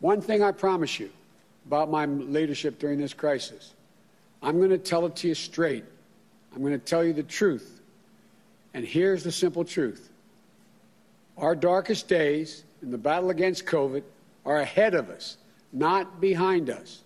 One thing I promise you about my leadership during this crisis I'm going to tell it to you straight. I'm going to tell you the truth. And here's the simple truth our darkest days in the battle against COVID are ahead of us, not behind us.